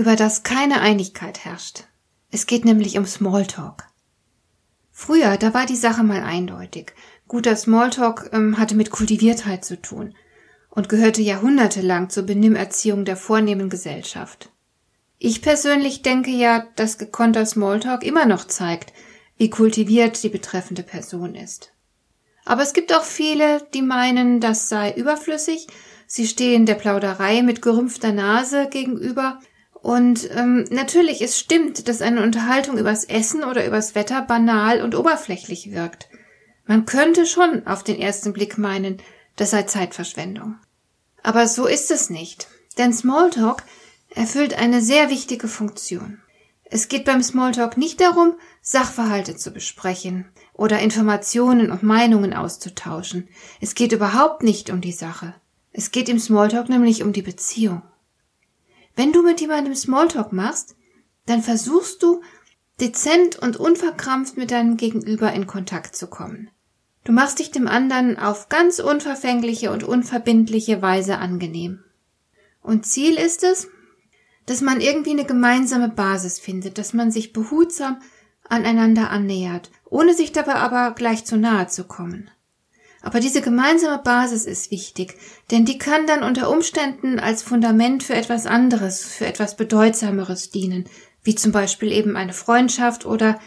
über das keine Einigkeit herrscht. Es geht nämlich um Smalltalk. Früher, da war die Sache mal eindeutig. Guter Smalltalk ähm, hatte mit Kultiviertheit zu tun und gehörte jahrhundertelang zur Benimmerziehung der vornehmen Gesellschaft. Ich persönlich denke ja, dass gekonnter Smalltalk immer noch zeigt, wie kultiviert die betreffende Person ist. Aber es gibt auch viele, die meinen, das sei überflüssig, sie stehen der Plauderei mit gerümpfter Nase gegenüber und ähm, natürlich, es stimmt, dass eine Unterhaltung übers Essen oder übers Wetter banal und oberflächlich wirkt. Man könnte schon auf den ersten Blick meinen, das sei Zeitverschwendung. Aber so ist es nicht, denn Smalltalk erfüllt eine sehr wichtige Funktion. Es geht beim Smalltalk nicht darum, Sachverhalte zu besprechen oder Informationen und Meinungen auszutauschen. Es geht überhaupt nicht um die Sache. Es geht im Smalltalk nämlich um die Beziehung. Wenn du mit jemandem Smalltalk machst, dann versuchst du, dezent und unverkrampft mit deinem Gegenüber in Kontakt zu kommen. Du machst dich dem anderen auf ganz unverfängliche und unverbindliche Weise angenehm. Und Ziel ist es, dass man irgendwie eine gemeinsame Basis findet, dass man sich behutsam aneinander annähert, ohne sich dabei aber gleich zu nahe zu kommen. Aber diese gemeinsame Basis ist wichtig, denn die kann dann unter Umständen als Fundament für etwas anderes, für etwas Bedeutsameres dienen, wie zum Beispiel eben eine Freundschaft oder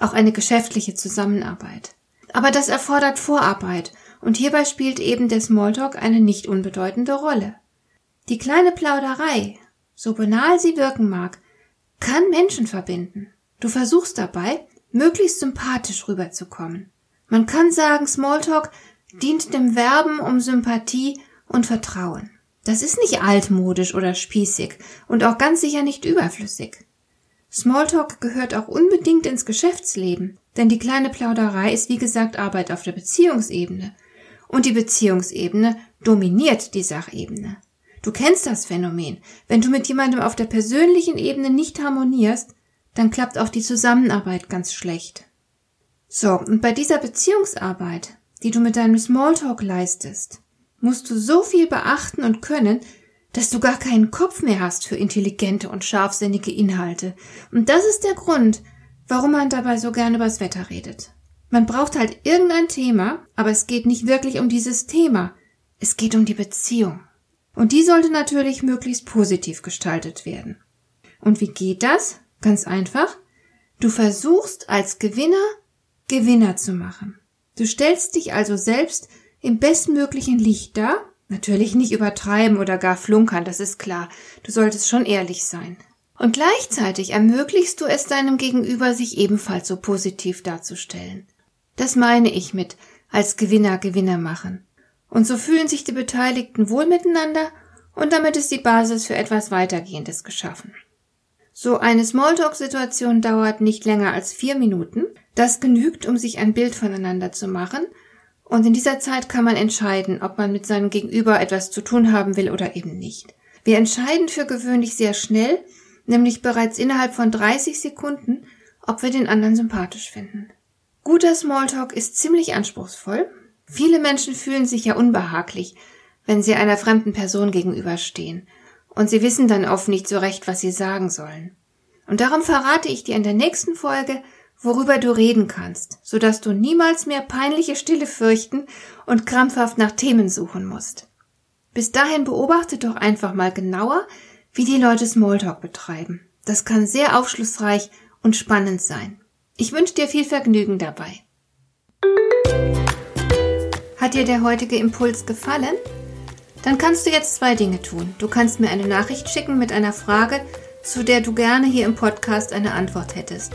auch eine geschäftliche Zusammenarbeit. Aber das erfordert Vorarbeit, und hierbei spielt eben der Smalltalk eine nicht unbedeutende Rolle. Die kleine Plauderei, so banal sie wirken mag, kann Menschen verbinden. Du versuchst dabei, möglichst sympathisch rüberzukommen. Man kann sagen, Smalltalk dient dem Werben um Sympathie und Vertrauen. Das ist nicht altmodisch oder spießig und auch ganz sicher nicht überflüssig. Smalltalk gehört auch unbedingt ins Geschäftsleben, denn die kleine Plauderei ist wie gesagt Arbeit auf der Beziehungsebene. Und die Beziehungsebene dominiert die Sachebene. Du kennst das Phänomen. Wenn du mit jemandem auf der persönlichen Ebene nicht harmonierst, dann klappt auch die Zusammenarbeit ganz schlecht. So, und bei dieser Beziehungsarbeit die du mit deinem Smalltalk leistest, musst du so viel beachten und können, dass du gar keinen Kopf mehr hast für intelligente und scharfsinnige Inhalte. Und das ist der Grund, warum man dabei so gern übers Wetter redet. Man braucht halt irgendein Thema, aber es geht nicht wirklich um dieses Thema. Es geht um die Beziehung. Und die sollte natürlich möglichst positiv gestaltet werden. Und wie geht das? Ganz einfach. Du versuchst als Gewinner Gewinner zu machen. Du stellst dich also selbst im bestmöglichen Licht dar, natürlich nicht übertreiben oder gar flunkern, das ist klar, du solltest schon ehrlich sein. Und gleichzeitig ermöglichst du es deinem Gegenüber, sich ebenfalls so positiv darzustellen. Das meine ich mit als Gewinner Gewinner machen. Und so fühlen sich die Beteiligten wohl miteinander und damit ist die Basis für etwas weitergehendes geschaffen. So eine Smalltalk-Situation dauert nicht länger als vier Minuten. Das genügt, um sich ein Bild voneinander zu machen. Und in dieser Zeit kann man entscheiden, ob man mit seinem Gegenüber etwas zu tun haben will oder eben nicht. Wir entscheiden für gewöhnlich sehr schnell, nämlich bereits innerhalb von 30 Sekunden, ob wir den anderen sympathisch finden. Guter Smalltalk ist ziemlich anspruchsvoll. Viele Menschen fühlen sich ja unbehaglich, wenn sie einer fremden Person gegenüberstehen und sie wissen dann oft nicht so recht, was sie sagen sollen. Und darum verrate ich dir in der nächsten Folge, worüber du reden kannst, so dass du niemals mehr peinliche Stille fürchten und krampfhaft nach Themen suchen musst. Bis dahin beobachte doch einfach mal genauer, wie die Leute Smalltalk betreiben. Das kann sehr aufschlussreich und spannend sein. Ich wünsche dir viel Vergnügen dabei. Hat dir der heutige Impuls gefallen? Dann kannst du jetzt zwei Dinge tun. Du kannst mir eine Nachricht schicken mit einer Frage, zu der du gerne hier im Podcast eine Antwort hättest.